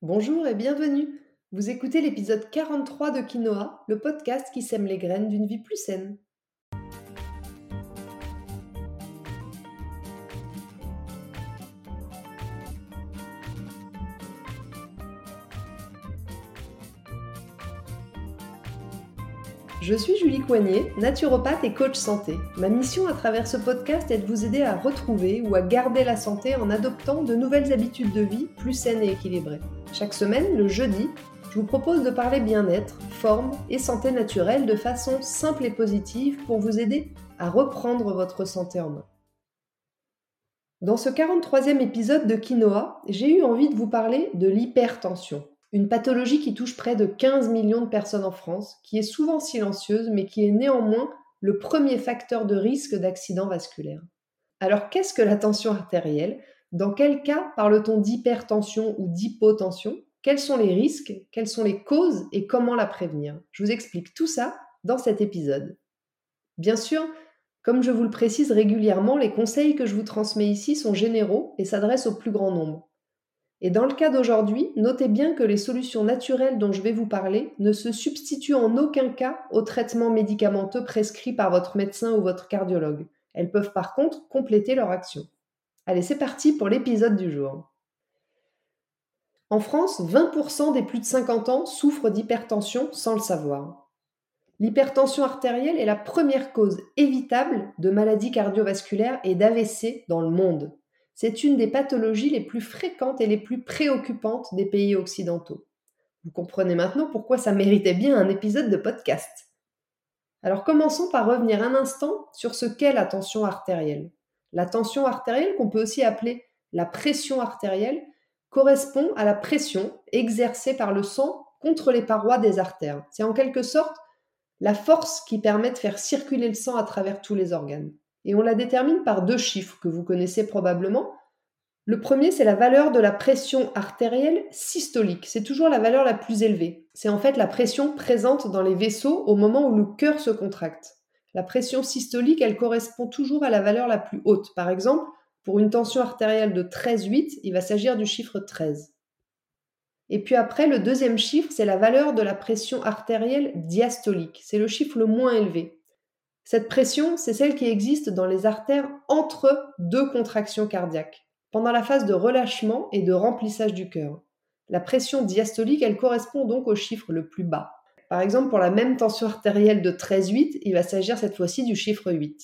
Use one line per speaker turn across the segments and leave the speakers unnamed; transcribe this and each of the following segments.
Bonjour et bienvenue. Vous écoutez l'épisode 43 de Quinoa, le podcast qui sème les graines d'une vie plus saine. Je suis Julie Coignet, naturopathe et coach santé. Ma mission à travers ce podcast est de vous aider à retrouver ou à garder la santé en adoptant de nouvelles habitudes de vie plus saines et équilibrées. Chaque semaine, le jeudi, je vous propose de parler bien-être, forme et santé naturelle de façon simple et positive pour vous aider à reprendre votre santé en main. Dans ce 43e épisode de Quinoa, j'ai eu envie de vous parler de l'hypertension. Une pathologie qui touche près de 15 millions de personnes en France, qui est souvent silencieuse, mais qui est néanmoins le premier facteur de risque d'accident vasculaire. Alors qu'est-ce que la tension artérielle? Dans quel cas parle-t-on d'hypertension ou d'hypotension? Quels sont les risques? Quelles sont les causes? Et comment la prévenir? Je vous explique tout ça dans cet épisode. Bien sûr, comme je vous le précise régulièrement, les conseils que je vous transmets ici sont généraux et s'adressent au plus grand nombre. Et dans le cas d'aujourd'hui, notez bien que les solutions naturelles dont je vais vous parler ne se substituent en aucun cas aux traitements médicamenteux prescrits par votre médecin ou votre cardiologue. Elles peuvent par contre compléter leur action. Allez, c'est parti pour l'épisode du jour. En France, 20% des plus de 50 ans souffrent d'hypertension sans le savoir. L'hypertension artérielle est la première cause évitable de maladies cardiovasculaires et d'AVC dans le monde. C'est une des pathologies les plus fréquentes et les plus préoccupantes des pays occidentaux. Vous comprenez maintenant pourquoi ça méritait bien un épisode de podcast. Alors commençons par revenir un instant sur ce qu'est la tension artérielle. La tension artérielle, qu'on peut aussi appeler la pression artérielle, correspond à la pression exercée par le sang contre les parois des artères. C'est en quelque sorte la force qui permet de faire circuler le sang à travers tous les organes et on la détermine par deux chiffres que vous connaissez probablement. Le premier, c'est la valeur de la pression artérielle systolique. C'est toujours la valeur la plus élevée. C'est en fait la pression présente dans les vaisseaux au moment où le cœur se contracte. La pression systolique, elle correspond toujours à la valeur la plus haute. Par exemple, pour une tension artérielle de 13,8, il va s'agir du chiffre 13. Et puis après, le deuxième chiffre, c'est la valeur de la pression artérielle diastolique. C'est le chiffre le moins élevé. Cette pression, c'est celle qui existe dans les artères entre deux contractions cardiaques, pendant la phase de relâchement et de remplissage du cœur. La pression diastolique, elle correspond donc au chiffre le plus bas. Par exemple, pour la même tension artérielle de 13,8, il va s'agir cette fois-ci du chiffre 8.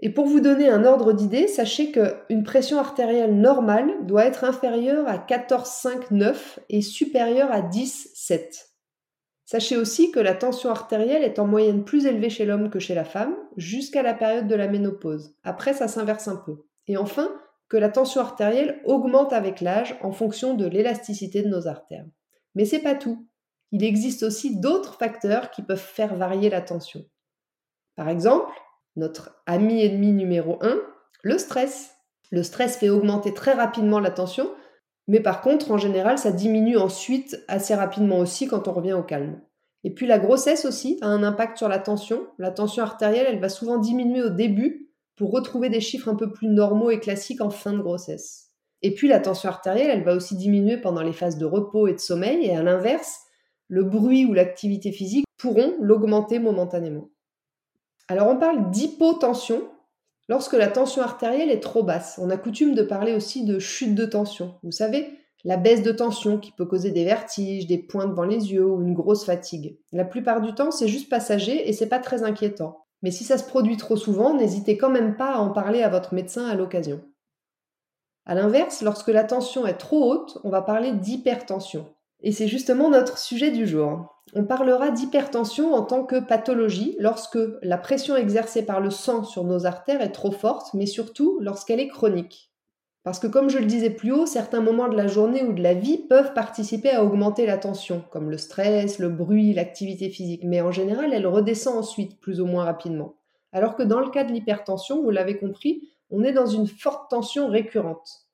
Et pour vous donner un ordre d'idée, sachez qu'une pression artérielle normale doit être inférieure à 14,5,9 et supérieure à 10,7. Sachez aussi que la tension artérielle est en moyenne plus élevée chez l'homme que chez la femme, jusqu'à la période de la ménopause. Après, ça s'inverse un peu. Et enfin, que la tension artérielle augmente avec l'âge en fonction de l'élasticité de nos artères. Mais c'est pas tout. Il existe aussi d'autres facteurs qui peuvent faire varier la tension. Par exemple, notre ami ennemi numéro 1, le stress. Le stress fait augmenter très rapidement la tension, mais par contre, en général, ça diminue ensuite assez rapidement aussi quand on revient au calme. Et puis la grossesse aussi a un impact sur la tension. La tension artérielle, elle va souvent diminuer au début pour retrouver des chiffres un peu plus normaux et classiques en fin de grossesse. Et puis la tension artérielle, elle va aussi diminuer pendant les phases de repos et de sommeil, et à l'inverse, le bruit ou l'activité physique pourront l'augmenter momentanément. Alors on parle d'hypotension Lorsque la tension artérielle est trop basse, on a coutume de parler aussi de chute de tension. Vous savez, la baisse de tension qui peut causer des vertiges, des points devant les yeux ou une grosse fatigue. La plupart du temps, c'est juste passager et c'est pas très inquiétant. Mais si ça se produit trop souvent, n'hésitez quand même pas à en parler à votre médecin à l'occasion. A l'inverse, lorsque la tension est trop haute, on va parler d'hypertension. Et c'est justement notre sujet du jour. On parlera d'hypertension en tant que pathologie lorsque la pression exercée par le sang sur nos artères est trop forte, mais surtout lorsqu'elle est chronique. Parce que comme je le disais plus haut, certains moments de la journée ou de la vie peuvent participer à augmenter la tension, comme le stress, le bruit, l'activité physique, mais en général elle redescend ensuite plus ou moins rapidement. Alors que dans le cas de l'hypertension, vous l'avez compris, on est dans une forte tension récurrente.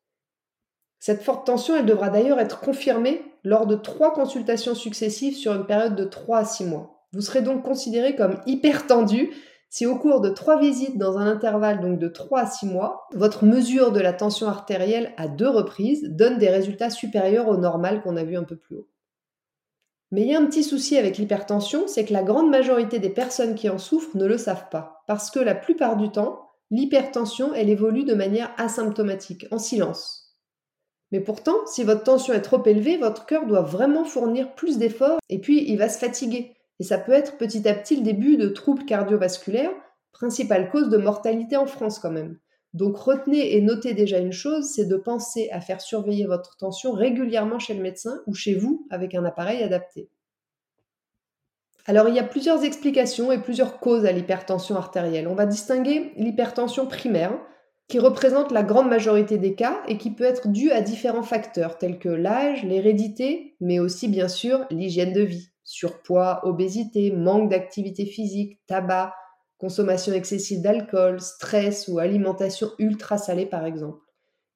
Cette forte tension, elle devra d'ailleurs être confirmée lors de trois consultations successives sur une période de 3 à 6 mois. Vous serez donc considéré comme hyper tendu si au cours de trois visites dans un intervalle de 3 à 6 mois, votre mesure de la tension artérielle à deux reprises donne des résultats supérieurs au normal qu'on a vu un peu plus haut. Mais il y a un petit souci avec l'hypertension, c'est que la grande majorité des personnes qui en souffrent ne le savent pas, parce que la plupart du temps, l'hypertension, elle évolue de manière asymptomatique, en silence. Mais pourtant, si votre tension est trop élevée, votre cœur doit vraiment fournir plus d'efforts et puis il va se fatiguer. Et ça peut être petit à petit le début de troubles cardiovasculaires, principale cause de mortalité en France quand même. Donc retenez et notez déjà une chose, c'est de penser à faire surveiller votre tension régulièrement chez le médecin ou chez vous avec un appareil adapté. Alors il y a plusieurs explications et plusieurs causes à l'hypertension artérielle. On va distinguer l'hypertension primaire, qui représente la grande majorité des cas et qui peut être due à différents facteurs tels que l'âge, l'hérédité, mais aussi bien sûr l'hygiène de vie surpoids, obésité, manque d'activité physique, tabac, consommation excessive d'alcool, stress ou alimentation ultra salée par exemple.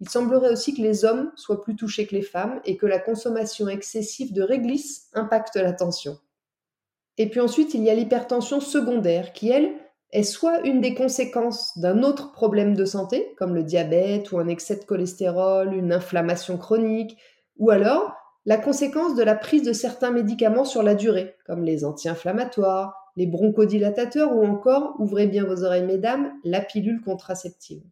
Il semblerait aussi que les hommes soient plus touchés que les femmes et que la consommation excessive de réglisse impacte la tension. Et puis ensuite, il y a l'hypertension secondaire qui, elle, est soit une des conséquences d'un autre problème de santé, comme le diabète ou un excès de cholestérol, une inflammation chronique, ou alors la conséquence de la prise de certains médicaments sur la durée, comme les anti-inflammatoires, les bronchodilatateurs ou encore, ouvrez bien vos oreilles mesdames, la pilule contraceptive.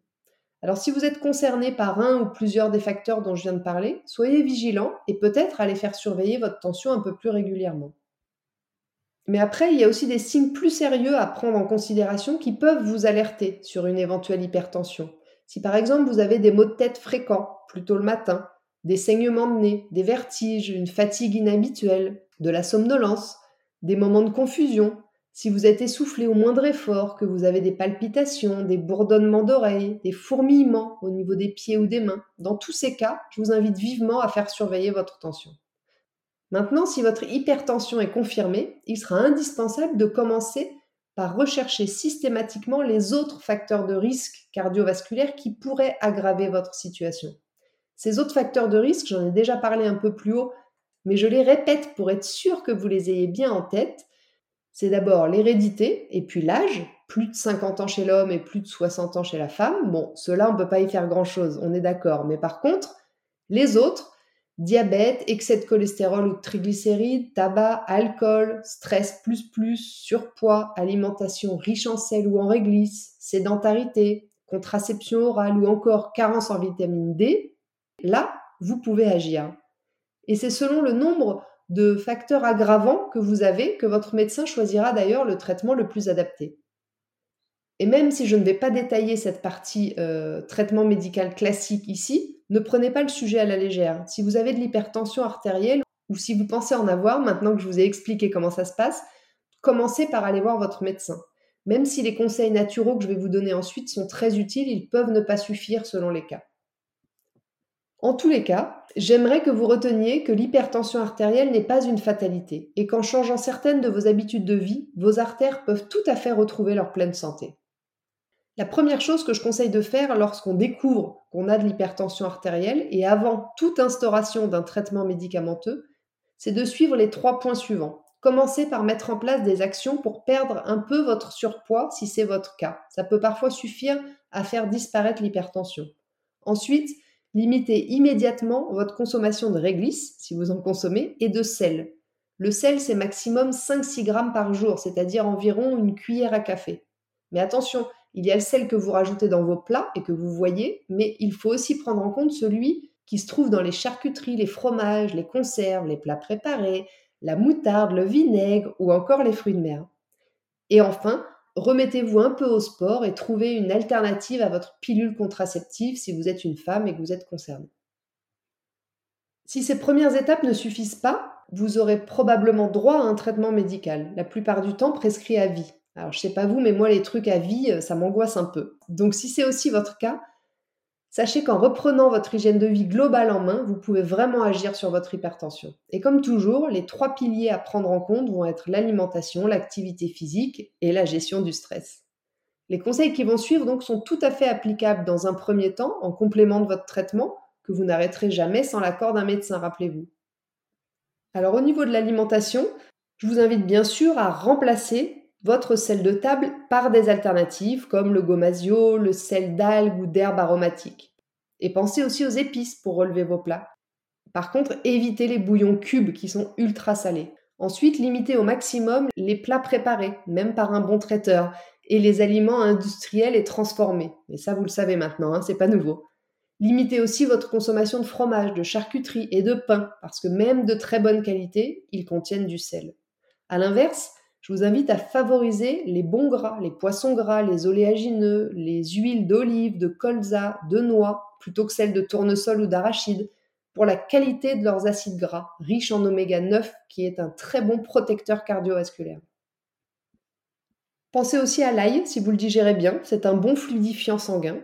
Alors si vous êtes concerné par un ou plusieurs des facteurs dont je viens de parler, soyez vigilant et peut-être allez faire surveiller votre tension un peu plus régulièrement. Mais après, il y a aussi des signes plus sérieux à prendre en considération qui peuvent vous alerter sur une éventuelle hypertension. Si par exemple vous avez des maux de tête fréquents, plutôt le matin, des saignements de nez, des vertiges, une fatigue inhabituelle, de la somnolence, des moments de confusion, si vous êtes essoufflé au moindre effort, que vous avez des palpitations, des bourdonnements d'oreilles, des fourmillements au niveau des pieds ou des mains, dans tous ces cas, je vous invite vivement à faire surveiller votre tension. Maintenant, si votre hypertension est confirmée, il sera indispensable de commencer par rechercher systématiquement les autres facteurs de risque cardiovasculaire qui pourraient aggraver votre situation. Ces autres facteurs de risque, j'en ai déjà parlé un peu plus haut, mais je les répète pour être sûr que vous les ayez bien en tête. C'est d'abord l'hérédité et puis l'âge, plus de 50 ans chez l'homme et plus de 60 ans chez la femme. Bon, cela on ne peut pas y faire grand-chose, on est d'accord. Mais par contre, les autres, diabète, excès de cholestérol ou de triglycérides, tabac, alcool, stress plus plus, surpoids, alimentation riche en sel ou en réglisse, sédentarité, contraception orale ou encore carence en vitamine D, Là, vous pouvez agir. Et c'est selon le nombre de facteurs aggravants que vous avez que votre médecin choisira d'ailleurs le traitement le plus adapté. Et même si je ne vais pas détailler cette partie euh, traitement médical classique ici, ne prenez pas le sujet à la légère. Si vous avez de l'hypertension artérielle ou si vous pensez en avoir, maintenant que je vous ai expliqué comment ça se passe, commencez par aller voir votre médecin. Même si les conseils naturaux que je vais vous donner ensuite sont très utiles, ils peuvent ne pas suffire selon les cas. En tous les cas, j'aimerais que vous reteniez que l'hypertension artérielle n'est pas une fatalité et qu'en changeant certaines de vos habitudes de vie, vos artères peuvent tout à fait retrouver leur pleine santé. La première chose que je conseille de faire lorsqu'on découvre qu'on a de l'hypertension artérielle et avant toute instauration d'un traitement médicamenteux, c'est de suivre les trois points suivants. Commencez par mettre en place des actions pour perdre un peu votre surpoids si c'est votre cas. Ça peut parfois suffire à faire disparaître l'hypertension. Ensuite, Limitez immédiatement votre consommation de réglisse, si vous en consommez, et de sel. Le sel, c'est maximum 5-6 grammes par jour, c'est-à-dire environ une cuillère à café. Mais attention, il y a le sel que vous rajoutez dans vos plats et que vous voyez, mais il faut aussi prendre en compte celui qui se trouve dans les charcuteries, les fromages, les conserves, les plats préparés, la moutarde, le vinaigre ou encore les fruits de mer. Et enfin, remettez-vous un peu au sport et trouvez une alternative à votre pilule contraceptive si vous êtes une femme et que vous êtes concernée. Si ces premières étapes ne suffisent pas, vous aurez probablement droit à un traitement médical, la plupart du temps prescrit à vie. Alors je sais pas vous, mais moi les trucs à vie, euh, ça m'angoisse un peu. Donc si c'est aussi votre cas, Sachez qu'en reprenant votre hygiène de vie globale en main, vous pouvez vraiment agir sur votre hypertension. Et comme toujours, les trois piliers à prendre en compte vont être l'alimentation, l'activité physique et la gestion du stress. Les conseils qui vont suivre donc sont tout à fait applicables dans un premier temps en complément de votre traitement que vous n'arrêterez jamais sans l'accord d'un médecin, rappelez-vous. Alors au niveau de l'alimentation, je vous invite bien sûr à remplacer votre sel de table par des alternatives comme le gomasio, le sel d'algues ou d'herbes aromatiques. Et pensez aussi aux épices pour relever vos plats. Par contre, évitez les bouillons cubes qui sont ultra salés. Ensuite, limitez au maximum les plats préparés, même par un bon traiteur, et les aliments industriels et transformés. Mais ça, vous le savez maintenant, hein, c'est pas nouveau. Limitez aussi votre consommation de fromage, de charcuterie et de pain, parce que même de très bonne qualité, ils contiennent du sel. A l'inverse, je vous invite à favoriser les bons gras, les poissons gras, les oléagineux, les huiles d'olive, de colza, de noix, plutôt que celles de tournesol ou d'arachide, pour la qualité de leurs acides gras, riches en oméga 9, qui est un très bon protecteur cardiovasculaire. Pensez aussi à l'ail si vous le digérez bien, c'est un bon fluidifiant sanguin.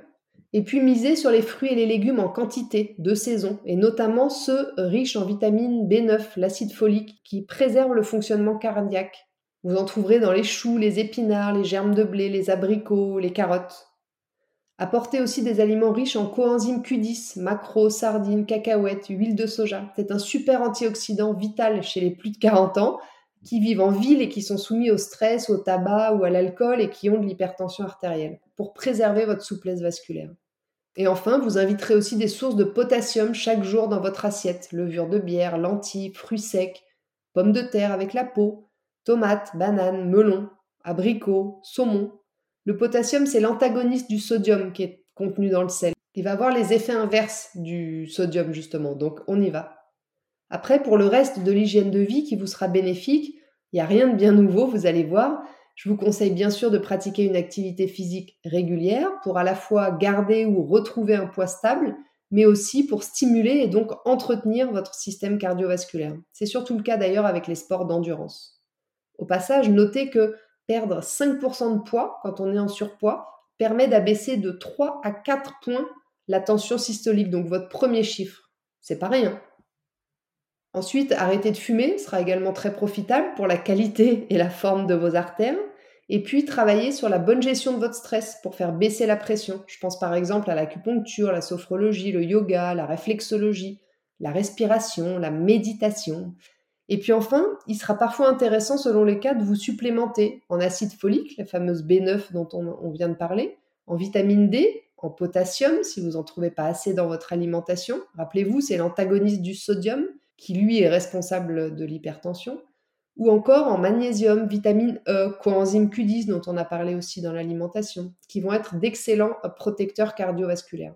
Et puis misez sur les fruits et les légumes en quantité, de saison, et notamment ceux riches en vitamine B9, l'acide folique, qui préserve le fonctionnement cardiaque. Vous en trouverez dans les choux, les épinards, les germes de blé, les abricots, les carottes. Apportez aussi des aliments riches en coenzyme Q10, macro, sardines, cacahuètes, huile de soja. C'est un super antioxydant vital chez les plus de 40 ans qui vivent en ville et qui sont soumis au stress, au tabac ou à l'alcool et qui ont de l'hypertension artérielle, pour préserver votre souplesse vasculaire. Et enfin, vous inviterez aussi des sources de potassium chaque jour dans votre assiette, levure de bière, lentilles, fruits secs, pommes de terre avec la peau, tomates, bananes, melons, abricots, saumon. Le potassium, c'est l'antagoniste du sodium qui est contenu dans le sel. Il va avoir les effets inverses du sodium, justement, donc on y va. Après, pour le reste de l'hygiène de vie qui vous sera bénéfique, il n'y a rien de bien nouveau, vous allez voir. Je vous conseille bien sûr de pratiquer une activité physique régulière pour à la fois garder ou retrouver un poids stable, mais aussi pour stimuler et donc entretenir votre système cardiovasculaire. C'est surtout le cas d'ailleurs avec les sports d'endurance. Au passage, notez que perdre 5% de poids quand on est en surpoids permet d'abaisser de 3 à 4 points la tension systolique, donc votre premier chiffre. C'est pas rien. Ensuite, arrêter de fumer sera également très profitable pour la qualité et la forme de vos artères. Et puis, travailler sur la bonne gestion de votre stress pour faire baisser la pression. Je pense par exemple à l'acupuncture, la sophrologie, le yoga, la réflexologie, la respiration, la méditation. Et puis enfin, il sera parfois intéressant selon les cas de vous supplémenter en acide folique, la fameuse B9 dont on, vient de parler, en vitamine D, en potassium si vous n'en trouvez pas assez dans votre alimentation. Rappelez-vous, c'est l'antagoniste du sodium qui lui est responsable de l'hypertension, ou encore en magnésium, vitamine E, coenzyme Q10 dont on a parlé aussi dans l'alimentation, qui vont être d'excellents protecteurs cardiovasculaires.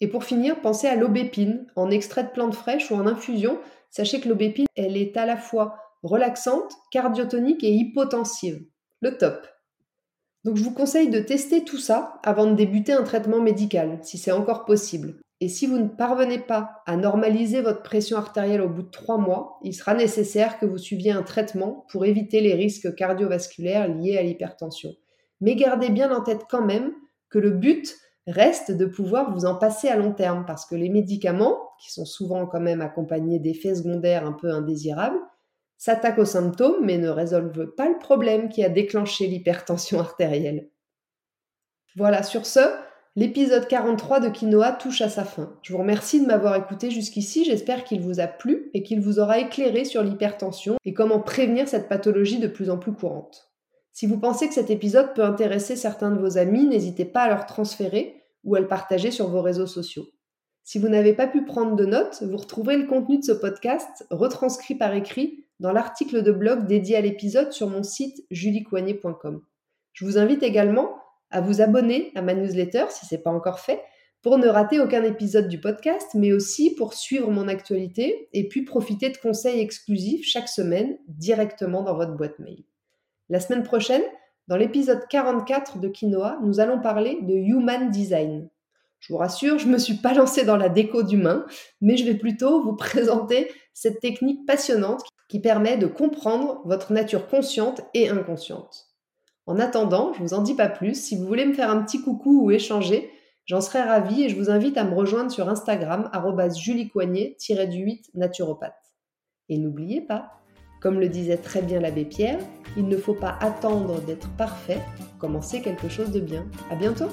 Et pour finir, pensez à l'aubépine, en extrait de plantes fraîches ou en infusion. Sachez que l'aubépine, elle est à la fois relaxante, cardiotonique et hypotensive. Le top. Donc je vous conseille de tester tout ça avant de débuter un traitement médical, si c'est encore possible. Et si vous ne parvenez pas à normaliser votre pression artérielle au bout de trois mois, il sera nécessaire que vous suiviez un traitement pour éviter les risques cardiovasculaires liés à l'hypertension. Mais gardez bien en tête quand même que le but reste de pouvoir vous en passer à long terme parce que les médicaments, qui sont souvent quand même accompagnés d'effets secondaires un peu indésirables, s'attaquent aux symptômes mais ne résolvent pas le problème qui a déclenché l'hypertension artérielle. Voilà, sur ce, L'épisode 43 de Quinoa touche à sa fin. Je vous remercie de m'avoir écouté jusqu'ici, j'espère qu'il vous a plu et qu'il vous aura éclairé sur l'hypertension et comment prévenir cette pathologie de plus en plus courante. Si vous pensez que cet épisode peut intéresser certains de vos amis, n'hésitez pas à leur transférer ou à le partager sur vos réseaux sociaux. Si vous n'avez pas pu prendre de notes, vous retrouverez le contenu de ce podcast retranscrit par écrit dans l'article de blog dédié à l'épisode sur mon site juliecoignet.com. Je vous invite également à vous abonner à ma newsletter si ce n'est pas encore fait pour ne rater aucun épisode du podcast, mais aussi pour suivre mon actualité et puis profiter de conseils exclusifs chaque semaine directement dans votre boîte mail. La semaine prochaine, dans l'épisode 44 de Quinoa, nous allons parler de Human Design. Je vous rassure, je ne me suis pas lancée dans la déco d'humain, mais je vais plutôt vous présenter cette technique passionnante qui permet de comprendre votre nature consciente et inconsciente. En attendant, je vous en dis pas plus. Si vous voulez me faire un petit coucou ou échanger, j'en serais ravie et je vous invite à me rejoindre sur Instagram, juliecoignet-du8 naturopathe. Et n'oubliez pas, comme le disait très bien l'abbé Pierre, il ne faut pas attendre d'être parfait commencer quelque chose de bien. À bientôt!